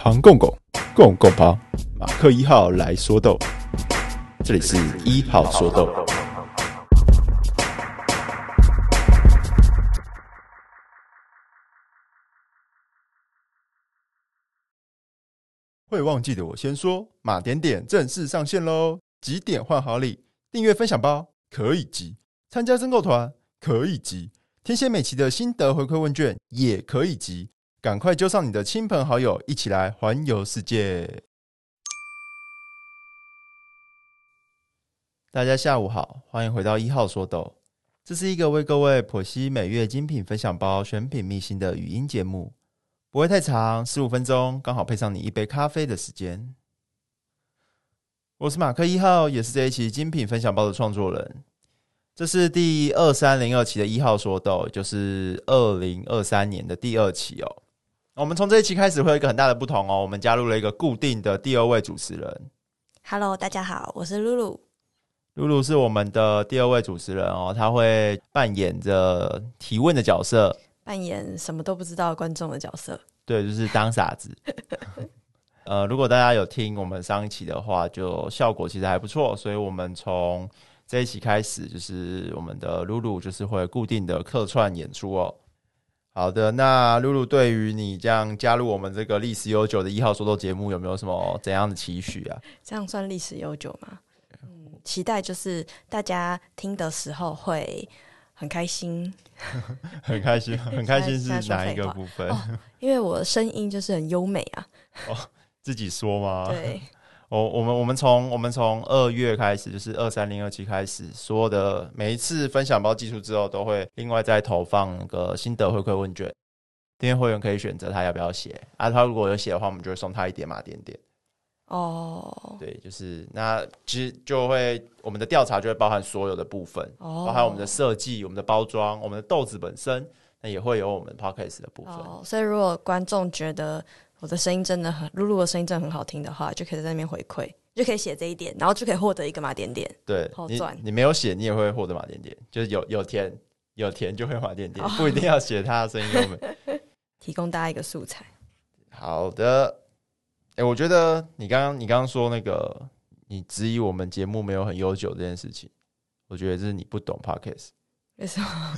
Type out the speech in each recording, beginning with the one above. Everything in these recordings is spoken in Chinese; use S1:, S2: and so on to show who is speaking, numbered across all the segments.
S1: 庞公公，公公庞，马克一号来说豆，这里是一号说豆。会忘记的我先说，马点点正式上线喽！几点换好礼，订阅分享包可以集，参加增购团可以集，填写每期的心得回馈问卷也可以集。赶快揪上你的亲朋好友，一起来环游世界！大家下午好，欢迎回到一号说豆。这是一个为各位剖析每月精品分享包选品秘辛的语音节目，不会太长，十五分钟，刚好配上你一杯咖啡的时间。我是马克一号，也是这一期精品分享包的创作人。这是第二三零二期的一号说豆，就是二零二三年的第二期哦。我们从这一期开始会有一个很大的不同哦，我们加入了一个固定的第二位主持人。
S2: Hello，大家好，我是露露。
S1: 露露是我们的第二位主持人哦，他会扮演着提问的角色，
S2: 扮演什么都不知道观众的角色。
S1: 对，就是当傻子。呃，如果大家有听我们上一期的话，就效果其实还不错，所以我们从这一期开始，就是我们的露露就是会固定的客串演出哦。好的，那露露对于你这样加入我们这个历史悠久的一号说豆节目，有没有什么怎样的期许啊？
S2: 这样算历史悠久吗？嗯，期待就是大家听的时候会很开心，
S1: 很开心，很开心是哪一个部分？
S2: 哦，因为我的声音就是很优美啊。
S1: 哦，自己说吗？
S2: 对。
S1: 我我们我们从我们从二月开始，就是二三零二期开始，所有的每一次分享包寄出之后，都会另外再投放那个心得回馈问卷，订阅会员可以选择他要不要写啊，他如果有写的话，我们就会送他一点嘛点点。哦，对，就是那其实就会我们的调查就会包含所有的部分，哦、包含我们的设计、我们的包装、我们的豆子本身，那也会有我们 podcast 的部分。
S2: 哦，所以如果观众觉得。我的声音真的很，露露的声音真的很好听的话，就可以在那边回馈，就可以写这一点，然后就可以获得一个马点点。
S1: 对，
S2: 好赚。
S1: 你没有写，你也会获得马点点，就是有有填有填就会马点点，不一定要写他的声音给我们，
S2: 提供大家一个素材。
S1: 好的，哎、欸，我觉得你刚刚你刚刚说那个，你质疑我们节目没有很悠久这件事情，我觉得这是你不懂 Podcast。
S2: 为什么？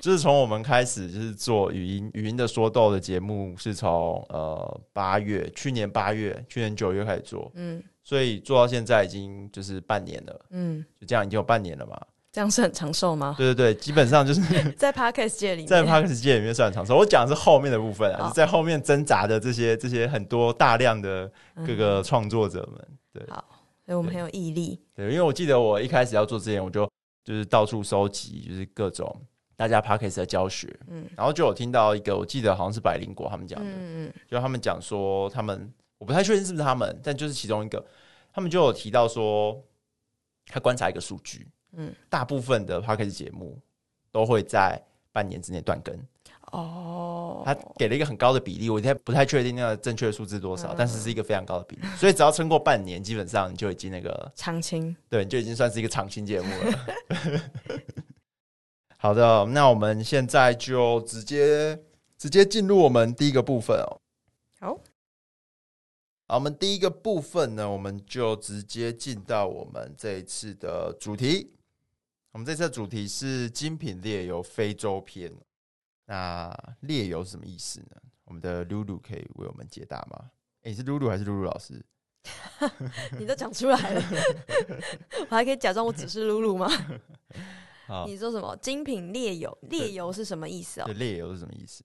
S1: 就是从我们开始就是做语音语音的说豆的节目，是从呃八月，去年八月，去年九月开始做，嗯，所以做到现在已经就是半年了，嗯，就这样已经有半年了嘛。
S2: 这样是很长寿吗？
S1: 对对对，基本上就是
S2: 在 Podcast 界里面，
S1: 在 Podcast 界里面算很长寿。我讲的是后面的部分啊，哦、在后面挣扎的这些这些很多大量的各个创作者们，对，
S2: 好，所以我们很有毅力。
S1: 对，因为我记得我一开始要做之前，我就。就是到处收集，就是各种大家 Podcast 的教学，嗯，然后就有听到一个，我记得好像是百灵果他们讲的，嗯嗯，就他们讲说他们，我不太确定是不是他们，但就是其中一个，他们就有提到说，他观察一个数据，嗯，大部分的 Podcast 节目都会在半年之内断更。哦，他给了一个很高的比例，我现在不太确定那个正确的数字多少，嗯、但是是一个非常高的比例，所以只要撑过半年，基本上你就已经那个
S2: 长青，
S1: 对，你就已经算是一个长青节目了。好的，那我们现在就直接直接进入我们第一个部分哦。好，好，我们第一个部分呢，我们就直接进到我们这一次的主题。我们这次的主题是精品猎游非洲篇。那猎游是什么意思呢？我们的露露可以为我们解答吗？诶，是露露还是露露老师？
S2: 你都讲出来了，我还可以假装我只是露露吗？好，你说什么？精品猎游，猎游是什么意思哦？
S1: 猎游是什么意思？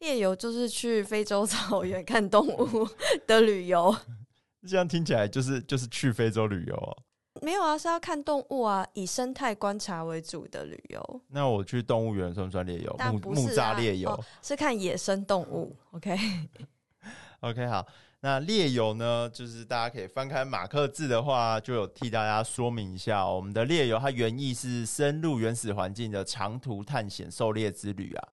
S2: 猎游就是去非洲草原看动物的旅游。
S1: 这样听起来就是就是去非洲旅游哦。
S2: 没有啊，是要看动物啊，以生态观察为主的旅游。
S1: 那我去动物园算不算猎游？木木栅猎游
S2: 是看野生动物。
S1: OK，OK，好。那猎友呢，就是大家可以翻开马克字的话，就有替大家说明一下，我们的猎游它原意是深入原始环境的长途探险狩猎之旅啊，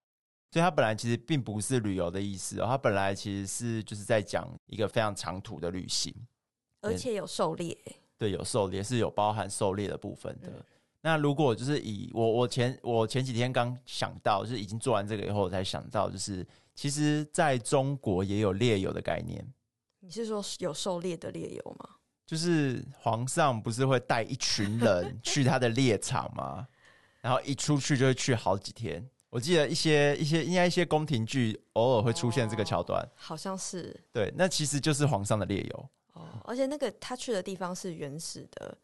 S1: 所以它本来其实并不是旅游的意思哦，它本来其实是就是在讲一个非常长途的旅行，
S2: 而且有狩猎。
S1: 对，有狩猎是有包含狩猎的部分的。嗯、那如果就是以我我前我前几天刚想到，就是已经做完这个以后，我才想到，就是其实在中国也有猎游的概念。
S2: 你是说有狩猎的猎友吗？
S1: 就是皇上不是会带一群人 去他的猎场吗？然后一出去就会去好几天。我记得一些一些应该一些宫廷剧偶尔会出现这个桥段，哦，
S2: 好像是。
S1: 对，那其实就是皇上的猎友。
S2: 哦，而且那个他去的地方是原始的，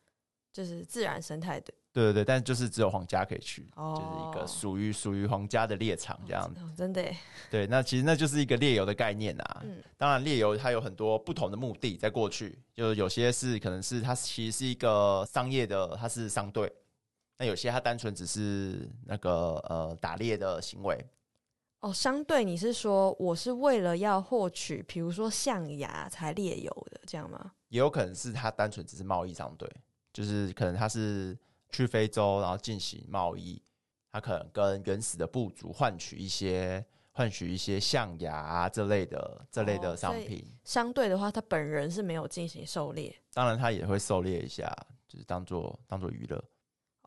S2: 就是自然生态的。
S1: 对对对，但就是只有皇家可以去，哦、就是一个属于属于皇家的猎场这样子。
S2: 哦、真的耶？
S1: 对，那其实那就是一个猎游的概念啊。嗯，当然猎游它有很多不同的目的，在过去就有些是可能是它其实是一个商业的，它是商队。那有些它单纯只是那个呃打猎的行为。
S2: 哦，商队，你是说我是为了要获取，比如说象牙才猎游的这样吗？
S1: 也有可能是它单纯只是贸易商队，就是可能他是。去非洲，然后进行贸易，他可能跟原始的部族换取一些换取一些象牙啊这类的这类的商品。哦、
S2: 相对的话，他本人是没有进行狩猎，
S1: 当然他也会狩猎一下，就是当做当做娱乐。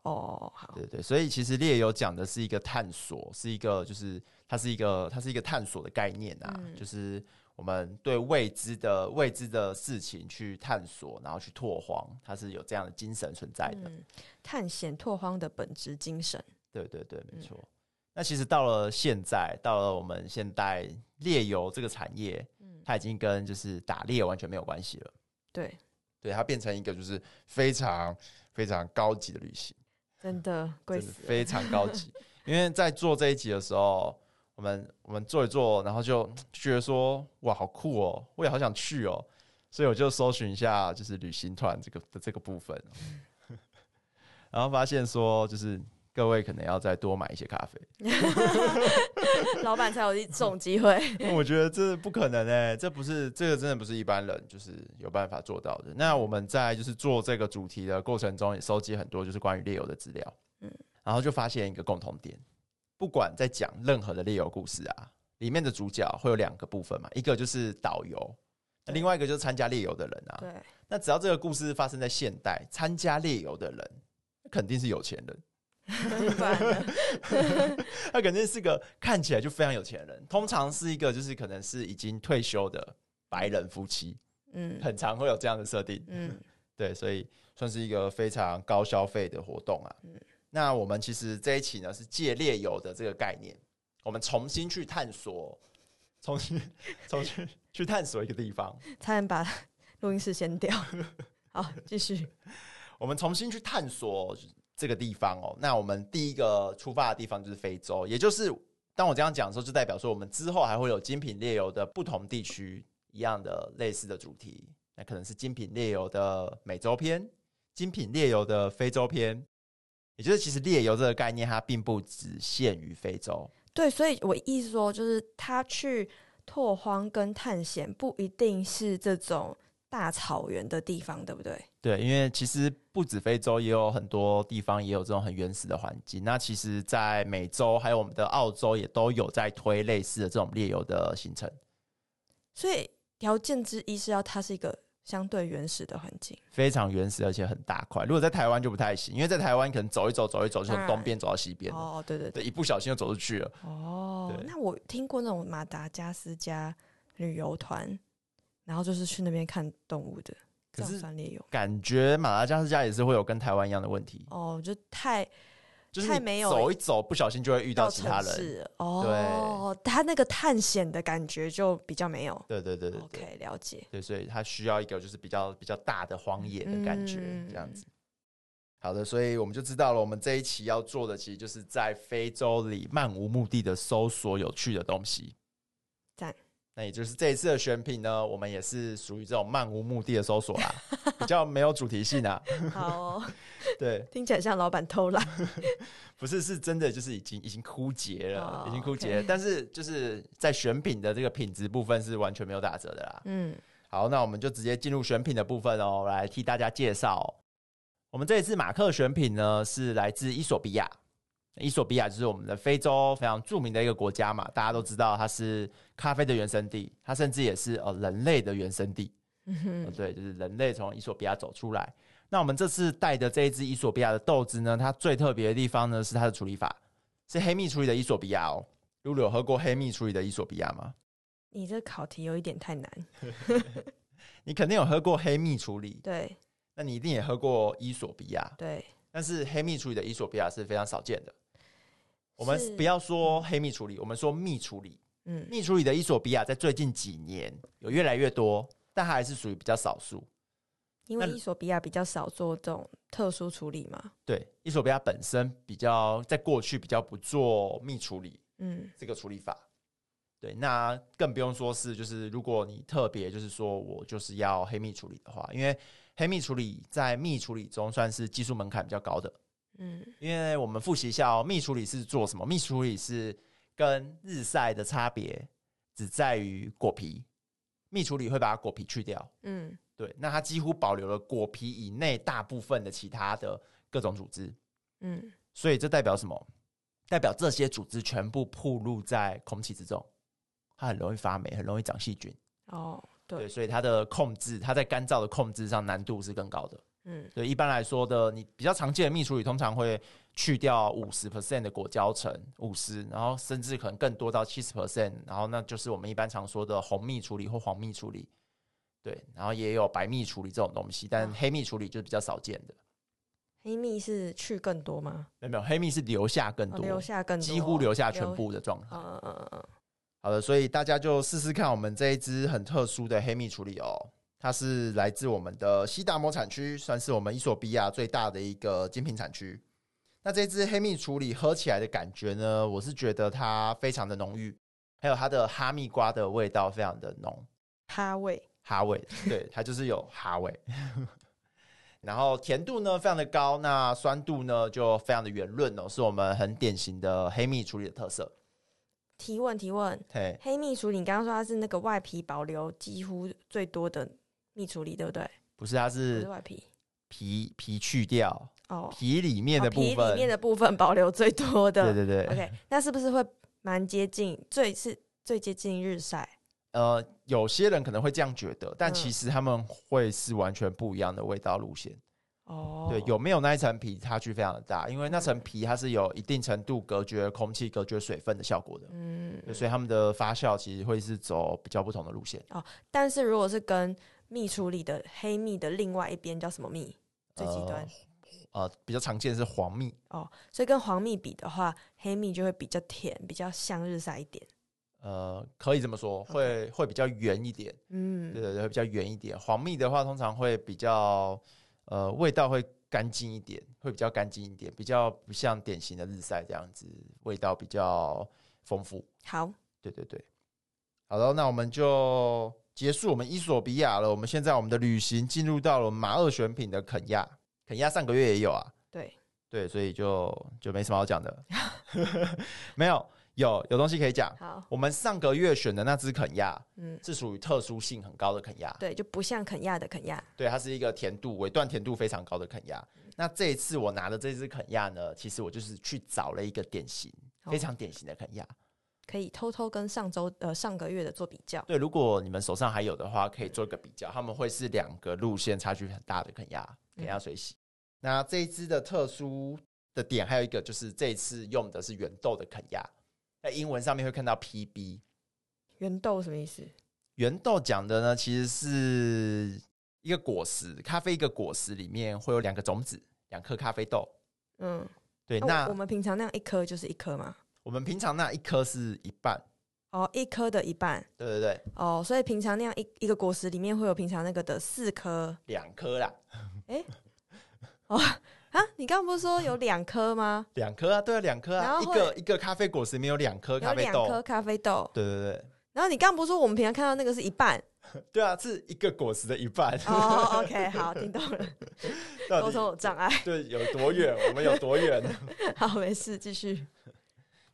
S2: 哦，好，
S1: 对对，所以其实猎游讲的是一个探索，是一个就是它是一个它是一个探索的概念啊，嗯、就是。我们对未知的未知的事情去探索，然后去拓荒，它是有这样的精神存在的。
S2: 嗯、探险拓荒的本质精神。
S1: 对对对，没错。嗯、那其实到了现在，到了我们现代猎游这个产业，嗯，它已经跟就是打猎完全没有关系了。
S2: 对，
S1: 对，它变成一个就是非常非常高级的旅行，
S2: 真的贵死，
S1: 非常高级。因为在做这一集的时候。我们我们做一做，然后就，就觉得说哇，好酷哦，我也好想去哦，所以我就搜寻一下，就是旅行团这个的这个部分，然后发现说，就是各位可能要再多买一些咖啡，
S2: 老板才有一种机会。
S1: 我觉得这不可能哎，这不是这个真的不是一般人就是有办法做到的。那我们在就是做这个主题的过程中，也收集很多就是关于猎游的资料，嗯，然后就发现一个共同点。不管在讲任何的猎游故事啊，里面的主角会有两个部分嘛，一个就是导游，那另外一个就是参加猎游的人啊。对。那只要这个故事发生在现代，参加猎游的人肯定是有钱人。他 肯定是个看起来就非常有钱人，通常是一个就是可能是已经退休的白人夫妻。嗯。很常会有这样的设定。嗯。对，所以算是一个非常高消费的活动啊。嗯。那我们其实这一期呢是借猎游的这个概念，我们重新去探索，重新 重新去探索一个地方，
S2: 差点把录音室掀掉。好，继续。
S1: 我们重新去探索这个地方哦。那我们第一个出发的地方就是非洲，也就是当我这样讲的时候，就代表说我们之后还会有精品猎游的不同地区一样的类似的主题。那可能是精品猎游的美洲篇，精品猎游的非洲篇。也就是，其实猎游这个概念，它并不只限于非洲。
S2: 对，所以我意思说，就是他去拓荒跟探险，不一定是这种大草原的地方，对不对？
S1: 对，因为其实不止非洲，也有很多地方也有这种很原始的环境。那其实，在美洲还有我们的澳洲，也都有在推类似的这种猎游的行程。
S2: 所以条件之一是要它是一个。相对原始的环境，
S1: 非常原始，而且很大块。如果在台湾就不太行，因为在台湾可能走一走，走一走，就从东边走到西边。
S2: 哦，对对对，
S1: 一不小心就走出去了。
S2: 哦，那我听过那种马达加斯加旅游团，然后就是去那边看动物的，可是猎游。
S1: 感觉马达加斯加也是会有跟台湾一样的问题。
S2: 哦，就太。
S1: 就是走一走，不小心就会遇到其他人。
S2: 哦，对，他那个探险的感觉就比较没有。
S1: 对对对对
S2: ，OK，了解。
S1: 对，所以他需要一个就是比较比较大的荒野的感觉，嗯、这样子。好的，所以我们就知道了，我们这一期要做的其实就是在非洲里漫无目的的搜索有趣的东西。
S2: 赞。
S1: 那也就是这一次的选品呢，我们也是属于这种漫无目的的搜索啦，比较没有主题性啊。
S2: 好哦，
S1: 对，
S2: 听起来像老板偷懒。
S1: 不是，是真的，就是已经已经枯竭了，
S2: 哦、
S1: 已经枯竭了。但是就是在选品的这个品质部分是完全没有打折的啦。嗯，好，那我们就直接进入选品的部分哦，来替大家介绍。我们这一次马克选品呢，是来自伊索比亚。伊索比亚就是我们的非洲非常著名的一个国家嘛，大家都知道它是咖啡的原生地，它甚至也是呃人类的原生地。对，就是人类从伊索比亚走出来。那我们这次带的这一支伊索比亚的豆子呢，它最特别的地方呢是它的处理法，是黑蜜处理的伊索比亚哦。露露有喝过黑蜜处理的伊索比亚吗？
S2: 你这考题有一点太难。
S1: 你肯定有喝过黑蜜处理，
S2: 对。
S1: 那你一定也喝过伊索比亚，
S2: 对。
S1: 但是黑蜜处理的伊索比亚是非常少见的。我们不要说黑蜜处理，我们说蜜处理。嗯，蜜处理的伊索比亚在最近几年有越来越多，但它还是属于比较少数。
S2: 因为伊索比亚比较少做这种特殊处理嘛。
S1: 对，伊索比亚本身比较在过去比较不做蜜处理，嗯，这个处理法。对，那更不用说是就是如果你特别就是说我就是要黑蜜处理的话，因为黑蜜处理在蜜处理中算是技术门槛比较高的。嗯，因为我们复习一下哦，蜜处理是做什么？蜜处理是跟日晒的差别只在于果皮，蜜处理会把果皮去掉。嗯。对，那它几乎保留了果皮以内大部分的其他的各种组织，嗯，所以这代表什么？代表这些组织全部暴露在空气之中，它很容易发霉，很容易长细菌。哦，对，所以它的控制，它在干燥的控制上难度是更高的。嗯，对，一般来说的，你比较常见的蜜处理通常会去掉五十 percent 的果胶层，五十，然后甚至可能更多到七十 percent，然后那就是我们一般常说的红蜜处理或黄蜜处理。对，然后也有白蜜处理这种东西，但黑蜜处理就是比较少见的。
S2: 黑蜜是去更多吗？
S1: 没有，没有，黑蜜是留下更多，哦、
S2: 留下更多，
S1: 几乎留下全部的状态。嗯嗯嗯。好的，所以大家就试试看我们这一支很特殊的黑蜜处理哦，它是来自我们的西达摩产区，算是我们伊索比亚最大的一个精品产区。那这支黑蜜处理喝起来的感觉呢，我是觉得它非常的浓郁，还有它的哈密瓜的味道非常的浓，
S2: 哈味。
S1: 哈味，对，它就是有哈味，然后甜度呢非常的高，那酸度呢就非常的圆润哦，是我们很典型的黑蜜处理的特色。
S2: 提问提问，嘿黑蜜处理，你刚刚说它是那个外皮保留几乎最多的蜜处理，对不对？
S1: 不是，它是，
S2: 是外皮，
S1: 皮皮去掉哦，皮里面的部分，
S2: 哦、皮里面的部分保留最多的，
S1: 对对对。
S2: OK，那是不是会蛮接近，最是最接近日晒？
S1: 呃，有些人可能会这样觉得，但其实他们会是完全不一样的味道路线。哦，对，有没有那一层皮差距非常的大，因为那层皮它是有一定程度隔绝空气、隔绝水分的效果的。嗯，所以他们的发酵其实会是走比较不同的路线。
S2: 哦，但是如果是跟蜜处理的黑蜜的另外一边叫什么蜜？最极端？
S1: 呃，呃，比较常见的是黄蜜。
S2: 哦，所以跟黄蜜比的话，黑蜜就会比较甜，比较像日晒一点。
S1: 呃，可以这么说，会.会比较圆一点，嗯，对对对，会比较圆一点。黄蜜的话，通常会比较，呃，味道会干净一点，会比较干净一点，比较不像典型的日晒这样子，味道比较丰富。
S2: 好，
S1: 对对对，好了，那我们就结束我们伊索比亚了。我们现在我们的旅行进入到了马二选品的肯亚，肯亚上个月也有啊，
S2: 对
S1: 对，所以就就没什么好讲的，没有。有有东西可以讲。好，我们上个月选的那只肯亚，嗯，是属于特殊性很高的肯亚。
S2: 对，就不像肯亚的肯亚。
S1: 对，它是一个甜度尾段甜度非常高的肯亚。嗯、那这一次我拿的这只肯亚呢，其实我就是去找了一个典型，哦、非常典型的肯亚，
S2: 可以偷偷跟上周呃上个月的做比较。
S1: 对，如果你们手上还有的话，可以做一个比较，他们会是两个路线差距很大的肯亚，肯亚水洗。嗯、那这一支的特殊的点还有一个就是这一次用的是原豆的肯亚。在英文上面会看到 PB，
S2: 原豆什么意思？
S1: 原豆讲的呢，其实是一个果实，咖啡一个果实里面会有两个种子，两颗咖啡豆。嗯，对。那
S2: 我们平常那样一颗就是一颗吗？
S1: 我们平常那一颗是一半。
S2: 哦，一颗的一半。
S1: 对对对。
S2: 哦，所以平常那样一一个果实里面会有平常那个的四颗。
S1: 两颗啦。
S2: 哎。哦。啊，你刚刚不是说有两颗吗？
S1: 两颗啊，对啊，两颗啊，一个一个咖啡果实里面有两颗咖啡豆，
S2: 两颗咖啡豆，
S1: 对对对。
S2: 然后你刚刚不是说我们平常看到那个是一半？
S1: 对啊，是一个果实的一半。
S2: 哦，OK，好，听懂了。沟通有障碍，
S1: 对，有多远？我们有多远？
S2: 好，没事，继续。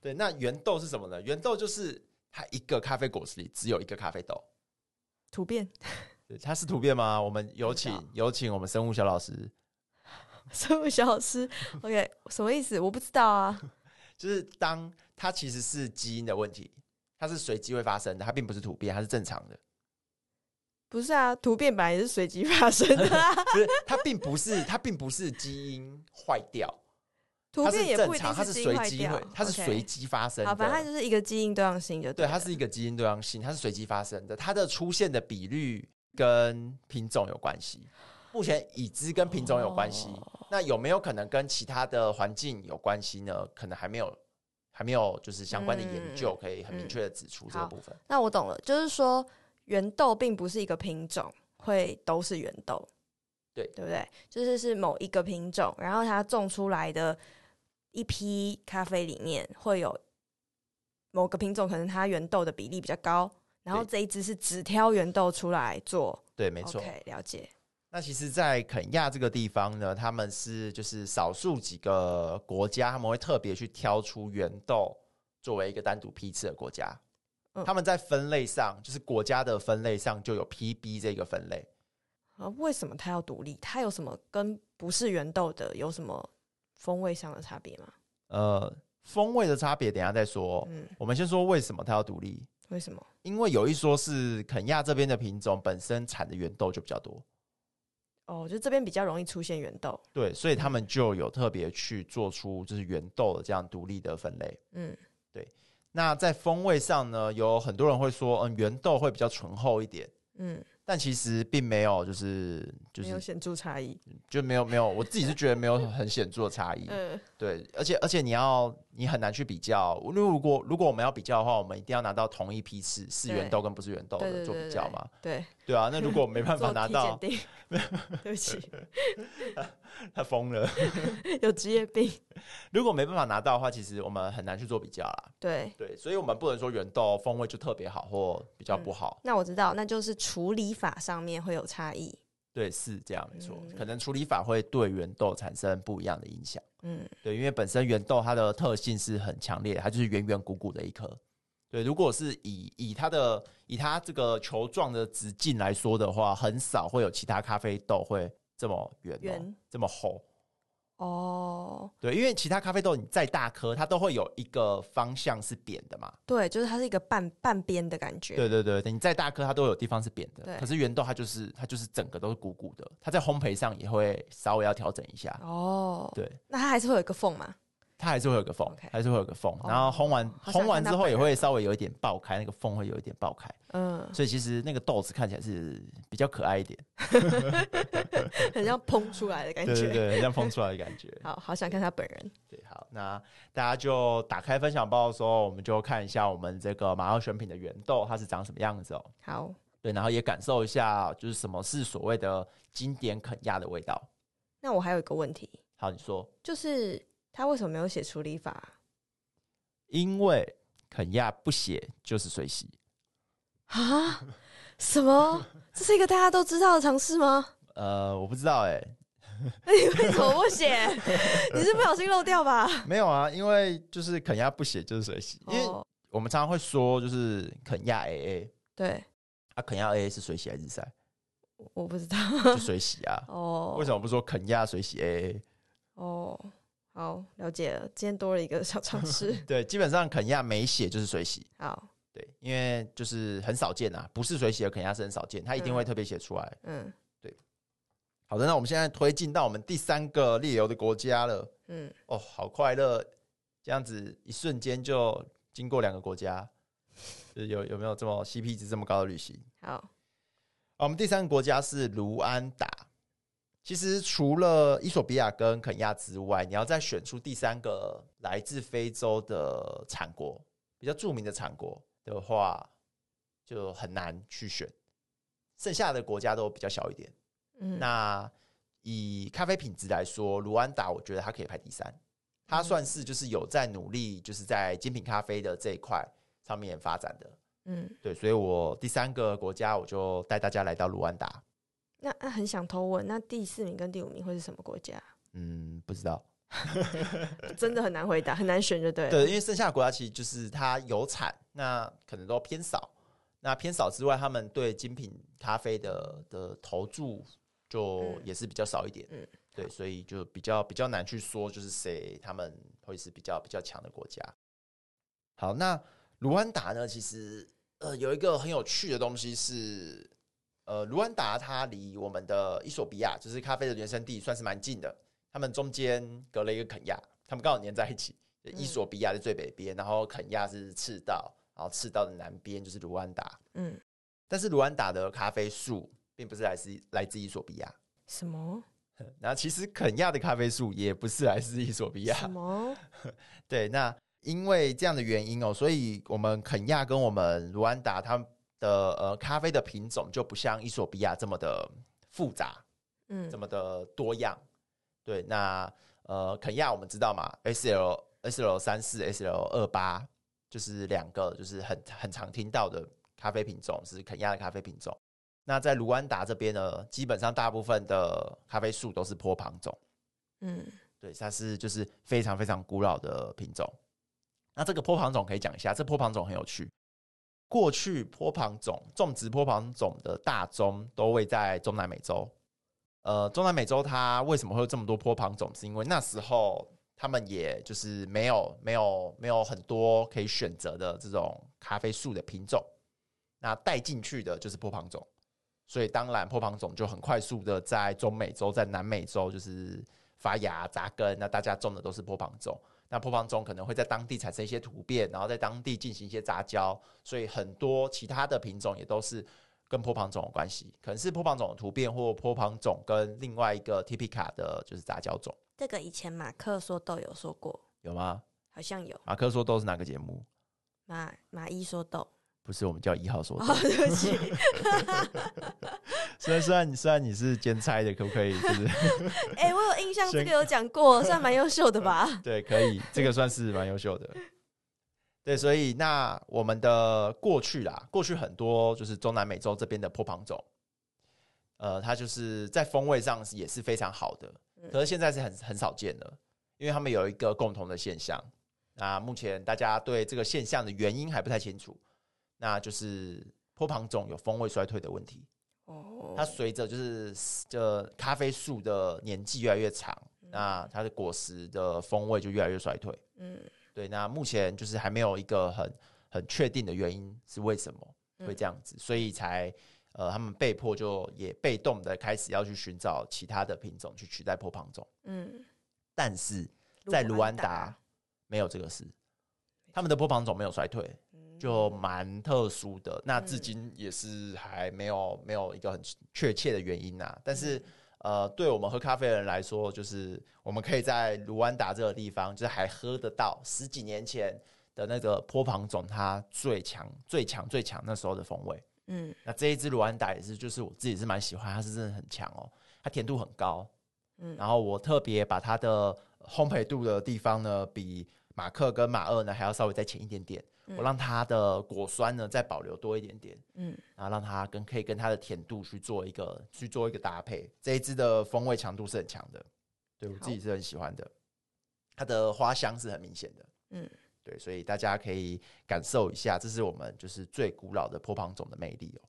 S1: 对，那原豆是什么呢？原豆就是它一个咖啡果实里只有一个咖啡豆。
S2: 突变？
S1: 对，它是突变吗？我们有请有请我们生物小老师。
S2: 生物小老师，OK，什么意思？我不知道啊。
S1: 就是当它其实是基因的问题，它是随机会发生的，它并不是突变，它是正常的。
S2: 不是啊，突变本来也是随机发生的啊。
S1: 不是，它并不是，它并不是基因坏掉，
S2: 突变也不一定
S1: 它是随机会，它是随机发生的。
S2: 好，反正它就是一个基因多样性就对，
S1: 对，它是一个基因多样性，它是随机发生的，它的出现的比率跟品种有关系。目前已知跟品种有关系，哦，那有没有可能跟其他的环境有关系呢？可能还没有，还没有就是相关的研究可以很明确的指出这个部分，嗯嗯。
S2: 那我懂了，就是说。原豆并不是一个品种，会都是原豆，
S1: 对
S2: 对不对？就是是某一个品种，然后它种出来的一批咖啡里面会有某个品种，可能它原豆的比例比较高，然后这一只是只挑原豆出来做，
S1: 对，没错
S2: ，OK，了解。
S1: 那其实，在肯亚这个地方呢，他们是就是少数几个国家，他们会特别去挑出原豆作为一个单独批次的国家。嗯他们在分类上，就是国家的分类上就有 PB 这个分类
S2: 啊？为什么它要独立？它有什么跟不是原豆的有什么风味上的差别吗？
S1: 呃，风味的差别等一下再说。嗯，我们先说为什么它要独立？
S2: 为什么？
S1: 因为有一说是肯亚这边的品种本身产的原豆就比较多。
S2: 哦，就这边比较容易出现圆豆。
S1: 对，所以他们就有特别去做出就是圆豆的这样独立的分类。嗯。对那在风味上呢，有很多人会说，嗯，圆豆会比较醇厚一点，嗯，但其实并没有，就是就是
S2: 没有显著差异，
S1: 就没有没有，我自己是觉得没有很显著的差异，嗯，对，而且而且你要你很难去比较，如果如果我们要比较的话，我们一定要拿到同一批次是原豆跟不是原豆的做比较嘛，
S2: 对
S1: 对。啊，那如果没办法拿到，
S2: 对不起，
S1: 他疯了，
S2: 有职业病。
S1: 如果没办法拿到的话，其实我们很难去做比较啦。
S2: 对
S1: 对，所以我们不能说原豆风味就特别好或比较不好。
S2: 嗯，那我知道，那就是处理法上面会有差异。
S1: 对，是这样没错，嗯，可能处理法会对原豆产生不一样的影响。嗯，对，因为本身原豆它的特性是很强烈，它就是圆圆鼓鼓的一颗。对，如果是以以它的以它这个球状的直径来说的话，很少会有其他咖啡豆会这么圆，圆这么厚。
S2: 哦、oh，
S1: 对，因为其他咖啡豆你再大颗，它都会有一个方向是扁的嘛。
S2: 对，就是它是一个半半边的感觉。
S1: 对对对，你再大颗，它都有地方是扁的。可是圆豆它就是它就是整个都是鼓鼓的，它在烘焙上也会稍微要调整一下。哦、oh，对，
S2: 那它还是会有一个缝吗？
S1: 它还是会有个缝，okay. 还是会有个缝，然后烘完烘完之后也会稍微有一点爆开，那个缝会有一点爆开，嗯，所以其实那个豆子看起来是比较可爱一点，
S2: 很像膨出来的感觉，
S1: 对对对，很像膨出来的感觉。
S2: 好好想看他本人。
S1: 对，好，那大家就打开分享包的时候，我们就看一下我们这个马上选品的原豆它是长什么样子哦。
S2: 好，
S1: 对，然后也感受一下，就是什么是所谓的经典肯亚的味道。
S2: 那我还有一个问题，
S1: 好，你说，
S2: 就是。他为什么没有写处理法？
S1: 因为肯亚不写就是水洗
S2: 啊？什么？这是一个大家都知道的常识吗？
S1: 呃，我不知道哎、欸。
S2: 那 你为什么不写？你是不小心漏掉吧？
S1: 没有啊，因为就是肯亚不写就是水洗、哦，因为我们常常会说就是肯亚 AA。
S2: 对。
S1: 啊，肯亚 AA 是水洗还是日晒？
S2: 我不知道。
S1: 就水洗啊。哦。为什么不说肯亚水洗 AA？
S2: 哦。好，了解了。今天多了一个小常识。
S1: 对，基本上肯亚没写就是水洗。
S2: 好，
S1: 对，因为就是很少见啊，不是水洗的肯亚是很少见，他一定会特别写出来。嗯，对。好的，那我们现在推进到我们第三个列游的国家了。嗯，哦，好快乐，这样子一瞬间就经过两个国家，就有有没有这么 CP 值这么高的旅行？
S2: 好，
S1: 我们第三个国家是卢安达。其实除了伊索比亚跟肯亚之外，你要再选出第三个来自非洲的产国，比较著名的产国的话，就很难去选。剩下的国家都比较小一点。嗯，那以咖啡品质来说，卢安达我觉得它可以排第三，它算是就是有在努力，就是在精品咖啡的这一块上面发展的。嗯，对，所以我第三个国家我就带大家来到卢安达。
S2: 那那很想偷问，那第四名跟第五名会是什么国家？
S1: 嗯，不知道，
S2: 真的很难回答，很难选，就对。
S1: 对，因为剩下的国家其实就是它有产，那可能都偏少。那偏少之外，他们对精品咖啡的的投注就也是比较少一点。嗯，对，所以就比较比较难去说，就是谁他们会是比较比较强的国家。好，那卢安达呢？其实呃有一个很有趣的东西是。呃，卢安达它离我们的伊索比亚，就是咖啡的原生地，算是蛮近的。他们中间隔了一个肯亚，他们刚好粘在一起。伊索比亚在最北边，然后肯亚是赤道，然后赤道的南边就是卢安达。嗯，但是卢安达的咖啡树并不是来自来自伊索比亚。
S2: 什么？
S1: 然后其实肯亚的咖啡树也不是来自伊索比亚。
S2: 什么？
S1: 对，那因为这样的原因哦，所以我们肯亚跟我们卢安达他们的呃咖啡的品种就不像伊索比亚这么的复杂，嗯，这么的多样。对，那呃肯亚我们知道嘛，S L S L 三四 S L 二八就是两个就是很很常听到的咖啡品种，是肯亚的咖啡品种。那在卢安达这边呢，基本上大部分的咖啡树都是坡旁种，嗯，对，它是就是非常非常古老的品种。那这个坡旁种可以讲一下，这坡旁种很有趣。过去坡旁种种植坡旁种的大宗都位在中南美洲。呃，中南美洲它为什么会有这么多坡旁种？是因为那时候他们也就是没有没有没有很多可以选择的这种咖啡树的品种，那带进去的就是坡旁种。所以当然，坡旁种就很快速的在中美洲、在南美洲就是发芽、扎根。那大家种的都是坡旁种，那波旁种可能会在当地产生一些突变，然后在当地进行一些杂交。所以很多其他的品种也都是跟波旁种有关系，可能是波旁种的突变，或波旁种跟另外一个 Typica 的就是杂交种。
S2: 这个以前马克说豆有说过，
S1: 有吗？
S2: 好像有。
S1: 马克说豆是哪个节目？
S2: 马马一说豆。
S1: 不是，我们叫一号说。
S2: 哦，对不起。
S1: 虽然虽然你虽然你是兼差的，可不可以？就是，
S2: 哎、欸，我有印象，这个有讲过，算蛮优秀的吧？
S1: 对，可以，这个算是蛮优秀的。对，所以那我们的过去啦，过去很多就是中南美洲这边的波旁种，呃，它就是在风味上也是非常好的，可是现在是很很少见的，因为他们有一个共同的现象。那目前大家对这个现象的原因还不太清楚。那就是坡旁种有风味衰退的问题。哦，它随着就是这咖啡树的年纪越来越长，那它的果实的风味就越来越衰退。嗯，对。那目前就是还没有一个很很确定的原因是为什么会这样子，所以才呃他们被迫就也被动的开始要去寻找其他的品种去取代坡旁种。嗯，但是在卢安达没有这个事，他们的坡旁种没有衰退。就蛮特殊的，那至今也是还没有没有一个很确切的原因呐。但是，呃，对我们喝咖啡的人来说，就是我们可以在卢安达这个地方，就是还喝得到十几年前的那个坡旁种它最强、最强、最强那时候的风味。嗯，那这一支卢安达也是，就是我自己是蛮喜欢，它是真的很强哦，它甜度很高。嗯，然后我特别把它的烘焙度的地方呢，比马克跟马二呢还要稍微再浅一点点。我让它的果酸呢再保留多一点点，嗯，然后让它跟可以跟它的甜度去做一个去做一个搭配。这一支的风味强度是很强的，对我自己是很喜欢的。它的花香是很明显的，嗯，对，所以大家可以感受一下，这是我们就是最古老的坡旁种的魅力哦。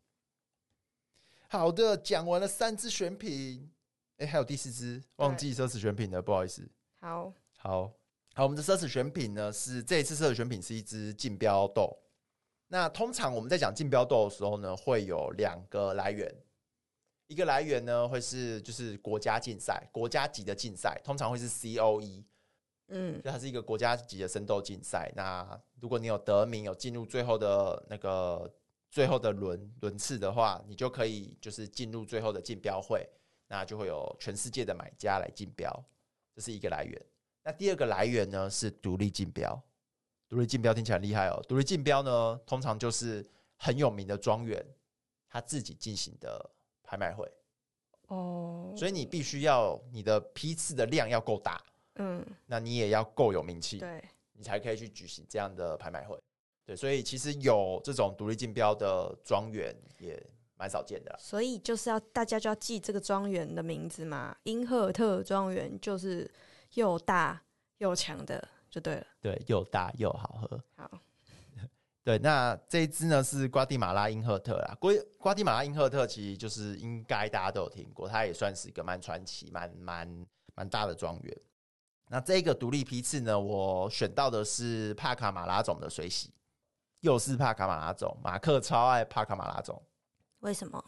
S1: 好的，讲完了三支选品，哎，还有第四支忘记奢侈选品了，不好意思。
S2: 好，
S1: 好。好，我们的奢侈选品呢，是这一次奢侈选品是一支竞标豆。那通常我们在讲竞标豆的时候呢，会有两个来源，一个来源呢会是就是国家竞赛，国家级的竞赛，通常会是 COE，嗯，就它是一个国家级的生豆竞赛。那如果你有得名，有进入最后的那个最后的轮轮次的话，你就可以就是进入最后的竞标会，那就会有全世界的买家来竞标，这是一个来源。那第二个来源呢是独立竞标，独立竞标听起来厉害哦。独立竞标呢，通常就是很有名的庄园，他自己进行的拍卖会。哦，所以你必须要你的批次的量要够大，嗯，那你也要够有名气，
S2: 对，
S1: 你才可以去举行这样的拍卖会。对，所以其实有这种独立竞标的庄园也蛮少见的。
S2: 所以就是要大家就要记这个庄园的名字嘛，英赫特庄园就是。又大又强的就对了，
S1: 对，又大又好喝。
S2: 好，
S1: 对，那这一支呢是瓜地马拉因赫特啦。瓜瓜地马拉因赫特其实就是应该大家都有听过，它也算是一个蛮传奇、蛮蛮蛮大的庄园。那这个独立批次呢，我选到的是帕卡马拉种的水洗，又是帕卡马拉种。马克超爱帕卡马拉种，
S2: 为什么？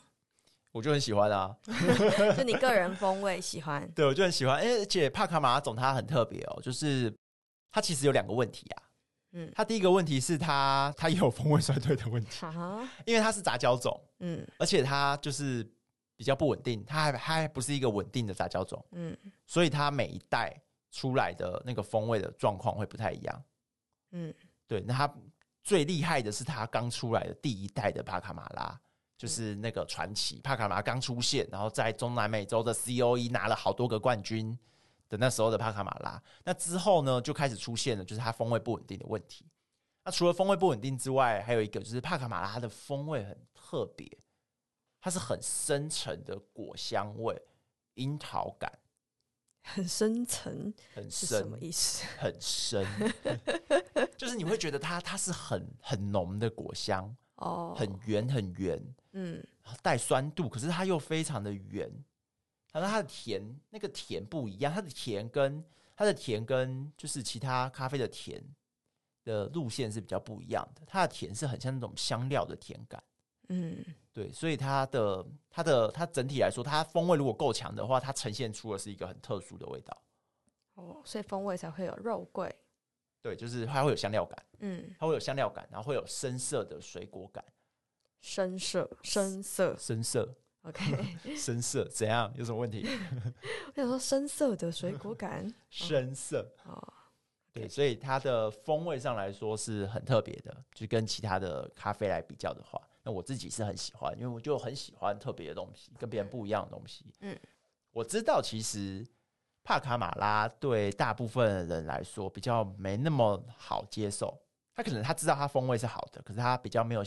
S1: 我就很喜欢啊，
S2: 就你个人风味喜欢。
S1: 对，我就很喜欢。而且帕卡马拉种它很特别哦，就是它其实有两个问题啊。嗯，它第一个问题是它它也有风味衰退的问题，啊、因为它是杂交种。嗯，而且它就是比较不稳定，它还它还不是一个稳定的杂交种。嗯，所以它每一代出来的那个风味的状况会不太一样。嗯，对，那它最厉害的是它刚出来的第一代的帕卡马拉。就是那个传奇帕卡马拉刚出现，然后在中南美洲的 COE 拿了好多个冠军的那时候的帕卡马拉，那之后呢就开始出现了，就是它风味不稳定的问题。那除了风味不稳定之外，还有一个就是帕卡马拉它的风味很特别，它是很深沉的果香味，樱桃感，
S2: 很深沉，
S1: 很深，什么意思？很深，就是你会觉得它它是很很浓的果香。哦，很圆很圆，嗯，带酸度，可是它又非常的圆。它说它的甜，那个甜不一样，它的甜跟它的甜跟就是其他咖啡的甜的路线是比较不一样的。它的甜是很像那种香料的甜感，嗯，对，所以它的它的它整体来说，它风味如果够强的话，它呈现出的是一个很特殊的味道。
S2: 哦，所以风味才会有肉桂。
S1: 对，就是它会有香料感，嗯，它会有香料感，然后会有深色的水果感，
S2: 深色，深色，
S1: 深色，OK，深色怎样？有什么问题？
S2: 我想说深色的水果感，
S1: 深色哦，对，所以它的风味上来说是很特别的，就跟其他的咖啡来比较的话，那我自己是很喜欢，因为我就很喜欢特别的东西，跟别人不一样的东西，嗯，我知道其实。帕卡马拉对大部分的人来说比较没那么好接受，他可能他知道他风味是好的，可是他比较没有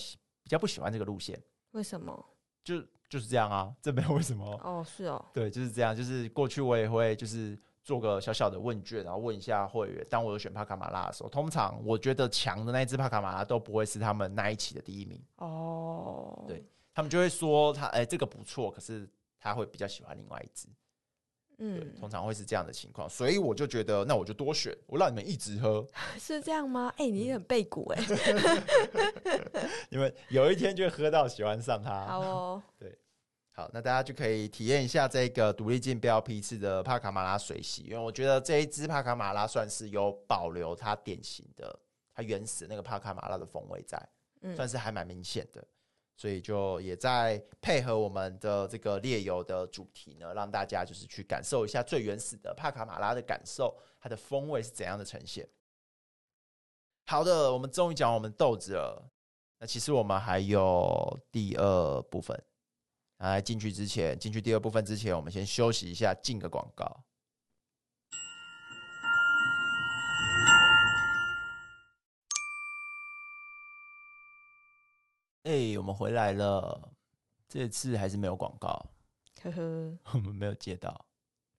S1: 较不喜欢这个路线。
S2: 为什么？
S1: 就就是这样啊，这没有为什么。
S2: 哦，是哦，
S1: 对，就是这样。就是过去我也会就是做个小小的问卷，然后问一下会员，当我有选帕卡马拉的时候，通常我觉得强的那一只帕卡马拉都不会是他们那一期的第一名。哦，对，他们就会说他哎、欸、这个不错，可是他会比较喜欢另外一支。嗯，通常会是这样的情况，所以我就觉得，那我就多选，我让你们一直喝，
S2: 是这样吗？哎、欸，你也很背骨哎，
S1: 你们有一天就会喝到喜欢上它。
S2: 好哦，
S1: 对，好，那大家就可以体验一下这个独立竞标批次的帕卡马拉水洗，因为我觉得这一支帕卡马拉算是有保留它典型的、它原始那个帕卡马拉的风味在，嗯、算是还蛮明显的。所以就也在配合我们的这个猎游的主题呢，让大家就是去感受一下最原始的帕卡马拉的感受，它的风味是怎样的呈现。好的，我们终于讲我们豆子了。那其实我们还有第二部分。来进去之前，进去第二部分之前，我们先休息一下，进个广告。哎、欸，我们回来了。这次还是没有广告，呵呵，我们没有接到，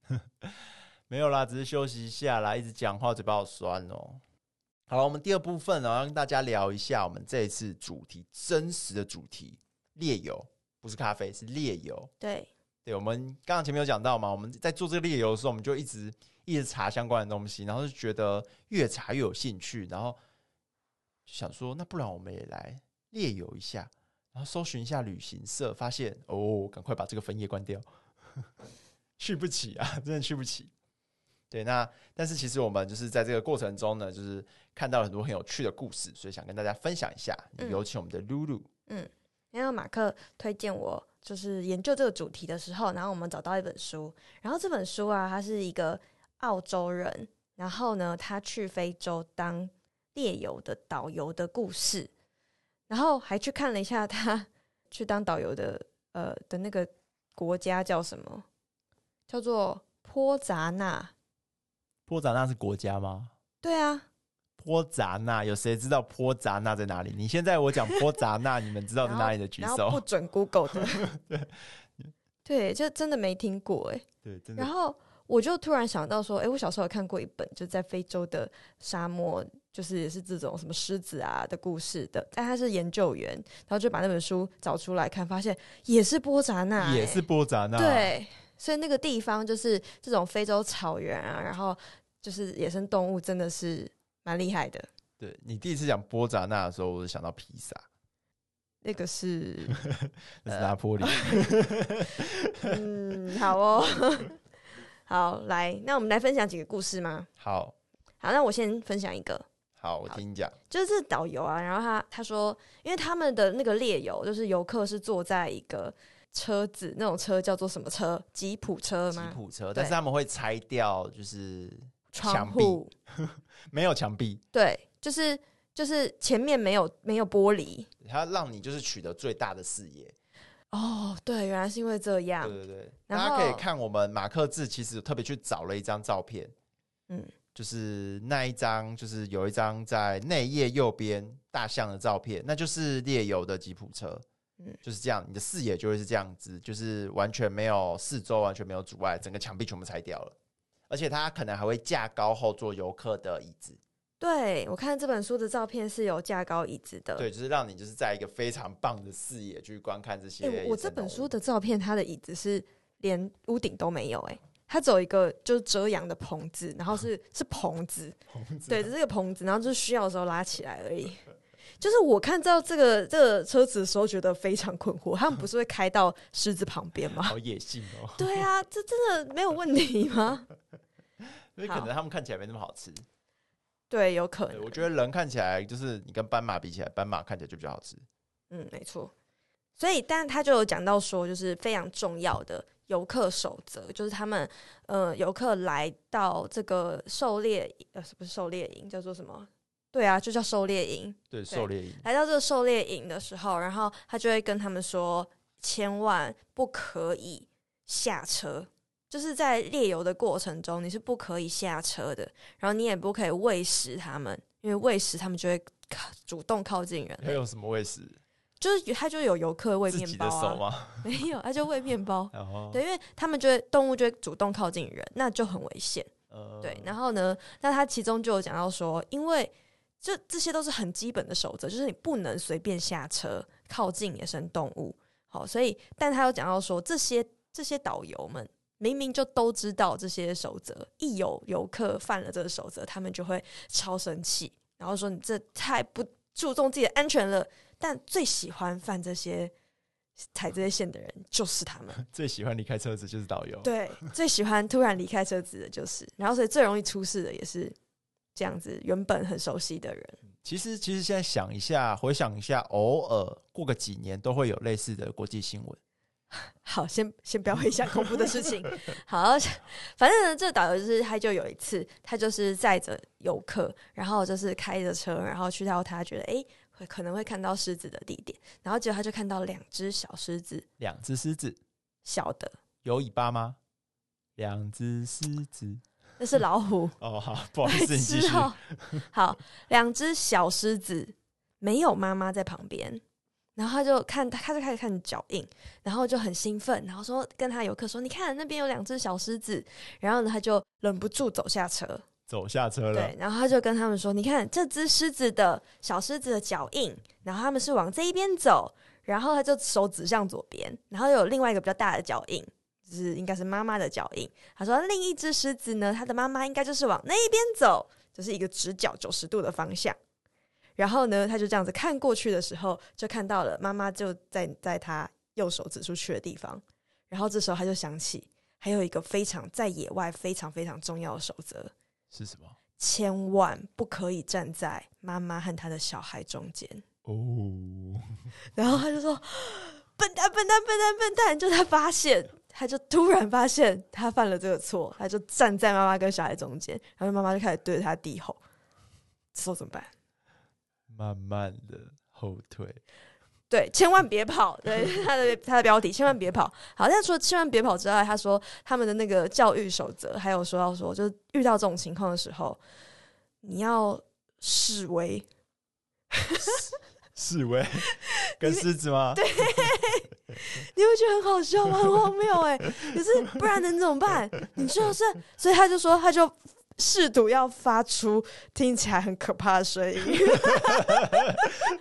S1: 没有啦，只是休息一下啦。一直讲话，嘴巴好酸哦。好了，我们第二部分呢，要跟大家聊一下我们这一次主题真实的主题——烈油，不是咖啡，是烈油。
S2: 对，
S1: 对，我们刚刚前面有讲到嘛，我们在做这个烈油的时候，我们就一直一直查相关的东西，然后就觉得越查越有兴趣，然后想说，那不然我们也来。烈油一下，然后搜寻一下旅行社，发现哦，赶快把这个分页关掉，去不起啊，真的去不起。对，那但是其实我们就是在这个过程中呢，就是看到了很多很有趣的故事，所以想跟大家分享一下。有请我们的露露。
S2: 嗯，因为马克推荐我就是研究这个主题的时候，然后我们找到一本书，然后这本书啊，他是一个澳洲人，然后呢，他去非洲当猎游的导游的故事。然后还去看了一下他去当导游的呃的那个国家叫什么？叫做波札那。
S1: 波札那是国家吗？
S2: 对啊，
S1: 波札那有谁知道波札那在哪里？你现在我讲波札那，你们知道在哪里的举手？
S2: 不准 Google 的。对对，就真的没听过哎。
S1: 对，真的。
S2: 然后我就突然想到说，哎，我小时候有看过一本，就在非洲的沙漠。就是也是这种什么狮子啊的故事的，但他是研究员，然后就把那本书找出来看，发现也是波扎那、欸，
S1: 也是波扎那，
S2: 对，所以那个地方就是这种非洲草原啊，然后就是野生动物真的是蛮厉害的。
S1: 对，你第一次讲波扎那的时候，我就想到披萨，
S2: 那个是
S1: 那是拿坡里。
S2: 嗯，好哦，好，来，那我们来分享几个故事吗？
S1: 好，
S2: 好，那我先分享一个。
S1: 好，我听你讲。
S2: 就是这导游啊，然后他他说，因为他们的那个猎游，就是游客是坐在一个车子，那种车叫做什么车？吉普车吗？
S1: 吉普车，但是他们会拆掉，就是墙壁
S2: 窗户，
S1: 没有墙壁。
S2: 对，就是。就是前面没有没有玻璃，
S1: 它让你就是取得最大的视野。
S2: 哦，对，原来是因为这样。
S1: 对对对，大家可以看我们马克志，其实特别去找了一张照片。嗯，就是那一张，就是有一张在内页右边大象的照片，那就是猎游的吉普车。嗯，就是这样，你的视野就会是这样子，就是完全没有四周，完全没有阻碍，整个墙壁全部拆掉了，而且它可能还会架高后座游客的椅子。
S2: 对，我看这本书的照片是有架高椅子的，
S1: 对，就是让你就是在一个非常棒的视野去观看这些。
S2: 欸，我这本书的照片，它的椅子是连屋顶都没有，欸，哎，它只有一个就是遮阳的棚子，然后是 是棚子，棚子，对，这是个棚子，然后就是需要的时候拉起来而已。就是我看到这个这个车子的时候，觉得非常困惑，他们不是会开到狮子旁边吗？
S1: 好 野性哦！
S2: 对啊，这真的没有问题吗？
S1: 因为可能他们看起来没那么好吃。
S2: 对，有可能。
S1: 我觉得人看起来就是你跟斑马比起来，斑马看起来就比较好吃。
S2: 嗯，没错。所以，但他就有讲到说，就是非常重要的游客守则，就是他们呃，游客来到这个狩猎呃，是不是狩猎营，叫做什么？对啊，就叫狩猎营。
S1: 对，狩猎营。
S2: 来到这个狩猎营的时候，然后他就会跟他们说，千万不可以下车。就是在猎游的过程中，你是不可以下车的，然后你也不可以喂食他们，因为喂食他们就会主动靠近人。
S1: 还有什么喂食？
S2: 就是他就有游客喂面包啊，没有，他就喂面包。对，因为他们就会动物就会主动靠近人，那就很危险。对，然后呢，那他其中就有讲到说，因为这这些都是很基本的守则，就是你不能随便下车靠近野生动物。好，所以但他有讲到说，这些这些导游们。明明就都知道这些守则，一有游客犯了这个守则，他们就会超生气，然后说你这太不注重自己的安全了。但最喜欢犯这些踩这些线的人就是他们，
S1: 最喜欢离开车子就是导游，
S2: 对，最喜欢突然离开车子的就是，然后所以最容易出事的也是这样子，原本很熟悉的人。
S1: 其实，其实现在想一下，回想一下，偶尔过个几年都会有类似的国际新闻。
S2: 好，先先不要回想恐怖的事情。好，反正呢，这个导游就是他，就有一次，他就是载着游客，然后就是开着车，然后去到他觉得哎，会可能会看到狮子的地点，然后结果他就看到两只小狮子，
S1: 两只狮子，
S2: 小的，
S1: 有尾巴吗？两只狮子，
S2: 那是老虎。
S1: 哦，好，不好意思，你继续。
S2: 好，两只小狮子没有妈妈在旁边。然后他就看，他就开始看脚印，然后就很兴奋，然后说跟他游客说：“你看那边有两只小狮子。”然后呢，他就忍不住走下车，
S1: 走下车了。
S2: 对，然后他就跟他们说：“你看这只狮子的小狮子的脚印，然后他们是往这一边走。”然后他就手指向左边，然后有另外一个比较大的脚印，就是应该是妈妈的脚印。他说：“另一只狮子呢，它的妈妈应该就是往那一边走，就是一个直角九十度的方向。”然后呢，他就这样子看过去的时候，就看到了妈妈就在在他右手指出去的地方。然后这时候他就想起，还有一个非常在野外非常非常重要的守则
S1: 是什么？
S2: 千万不可以站在妈妈和他的小孩中间哦。然后他就说：“笨蛋，笨蛋，笨蛋，笨蛋！”就他发现，他就突然发现他犯了这个错，他就站在妈妈跟小孩中间，然后妈妈就开始对着他低吼，说怎么办？
S1: 慢慢的后退，
S2: 对，千万别跑。对，他的他的标题，千万别跑。好，但除了千万别跑之外，他说他们的那个教育守则，还有说要说，就是遇到这种情况的时候，你要示威，
S1: 示威 跟狮子吗？
S2: 对，你会觉得很好笑吗？很荒谬哎，可是不然能怎么办？你就是，所以他就说，他就。试图要发出听起来很可怕的声音，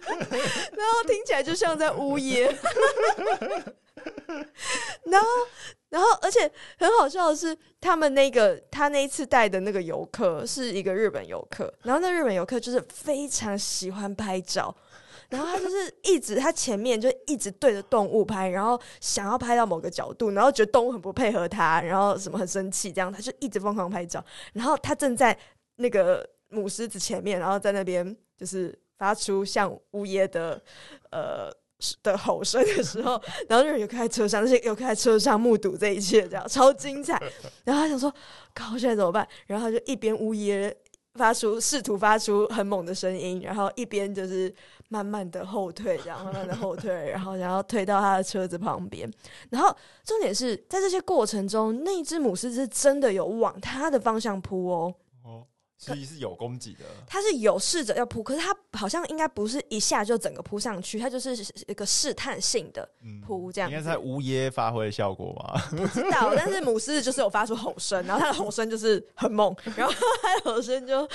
S2: 然后听起来就像在呜咽，然后，然后，而且很好笑的是，他们那个他那一次带的那个游客是一个日本游客，然后那日本游客就是非常喜欢拍照，然后他就是一直他前面就一直对着动物拍，然后想要拍到某个角度，然后觉得动物很不配合他，然后什么很生气，这样他就一直疯狂拍照。然后他正在那个母狮子前面，然后在那边就是发出像呜咽的呃。的吼声的时候，然后就有开车上，那些有开车上目睹这一切，这样超精彩。然后他想说：“靠，现在怎么办？”然后他就一边呜咽，发出试图发出很猛的声音，然后一边就是慢慢的后退，这样慢慢的后退，然后然后推到他的车子旁边。然后重点是在这些过程中，那一只母狮是真的有往他的方向扑哦。
S1: 其实是有攻击的，
S2: 他是有试着要扑，可是他好像应该不是一下就整个扑上去，他就是一个试探性的扑这样。
S1: 应该是在乌耶发挥的效果吧？
S2: 不知道，但是母狮子就是有发出吼声，然后他的吼声就是很猛，然后他的吼声就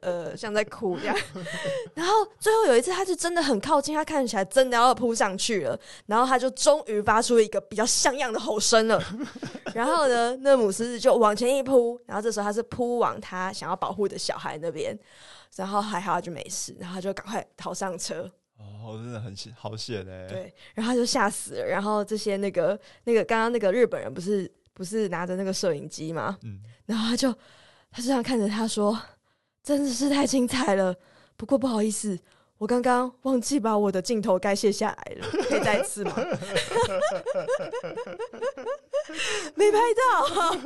S2: 呃像在哭这样。然后最后有一次，他是真的很靠近，他看起来真的要扑上去了，然后他就终于发出一个比较像样的吼声了。然后呢，那母狮子就往前一扑，然后这时候他是扑往他想要保护的。小孩那边，然后还好他就没事，然后他就赶快逃上车。
S1: 哦，真的很险，好险哎！
S2: 对，然后他就吓死了。然后这些那个那个刚刚那个日本人不是不是拿着那个摄影机吗？嗯，然后他就他就这样看着他说：“真的是太精彩了。”不过不好意思，我刚刚忘记把我的镜头盖卸下来了，可以再一次吗？没拍到，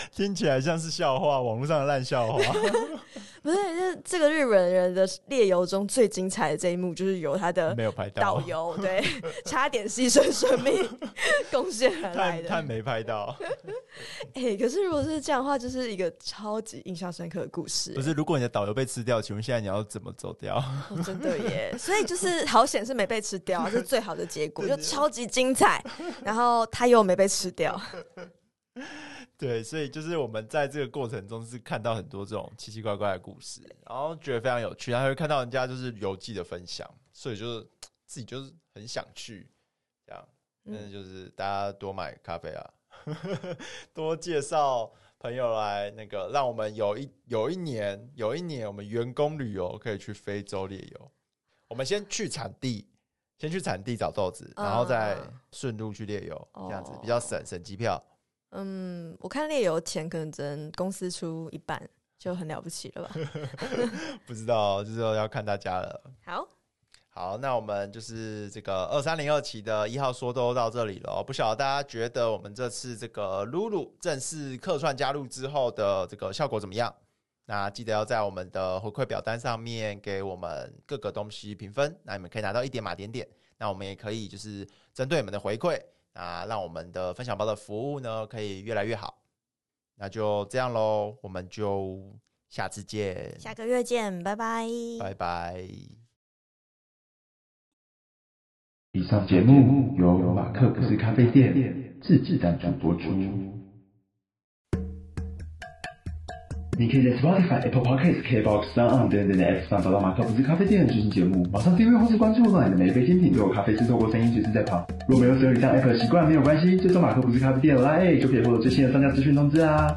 S1: 听起来像是笑话，网络上的烂笑话。
S2: 不是，就是这个日本人的猎游中最精彩的这一幕，就是由他的
S1: 没有拍到导
S2: 游，对，差点牺牲生命贡献而来的，
S1: 他没拍到。
S2: 哎、欸，可是如果是这样的话，就是一个超级印象深刻的故事。
S1: 不是，如果你的导游被吃掉，请问现在你要怎么走掉？
S2: 哦、真的耶，所以就是好险是没被吃掉，是最好的结果，就超级精彩。然后他又没被吃掉。
S1: 对，所以就是我们在这个过程中是看到很多这种奇奇怪怪的故事，然后觉得非常有趣，然后会看到人家就是游记的分享，所以就是自己就是很想去这样，嗯，就是大家多买咖啡啊，多介绍朋友来那个，让我们有一有一年有一年我们员工旅游可以去非洲猎游，我们先去产地，先去产地找豆子，然后再顺路去猎游，这样子比较省省机票。
S2: 嗯，我看猎游钱可能只能公司出一半，就很了不起了吧？
S1: 不知道，就是要看大家了。
S2: 好，
S1: 好，那我们就是这个二三零二期的一号说都到这里了。不晓得大家觉得我们这次这个露露正式客串加入之后的这个效果怎么样？那记得要在我们的回馈表单上面给我们各个东西评分，那你们可以拿到一点码点点。那我们也可以就是针对你们的回馈。那让我们的分享包的服务呢，可以越来越好。那就这样喽，我们就下次见，
S2: 下个月见，拜拜，
S1: 拜拜。
S3: 以上节目由马克不是咖啡店自制赞助播出。你可以在 Spotify、Apple Podcasts、KBox、SoundOn 等等的 App 上找到马克不是咖啡店的最新节目。马上订阅或是关注，让你的每一杯精品都有咖啡师透过声音随时在旁。如果没有使用以上 App 的习惯，没有关系，追踪马克不是咖啡店的 LINE 就可以获得最新的商家资讯通知啊。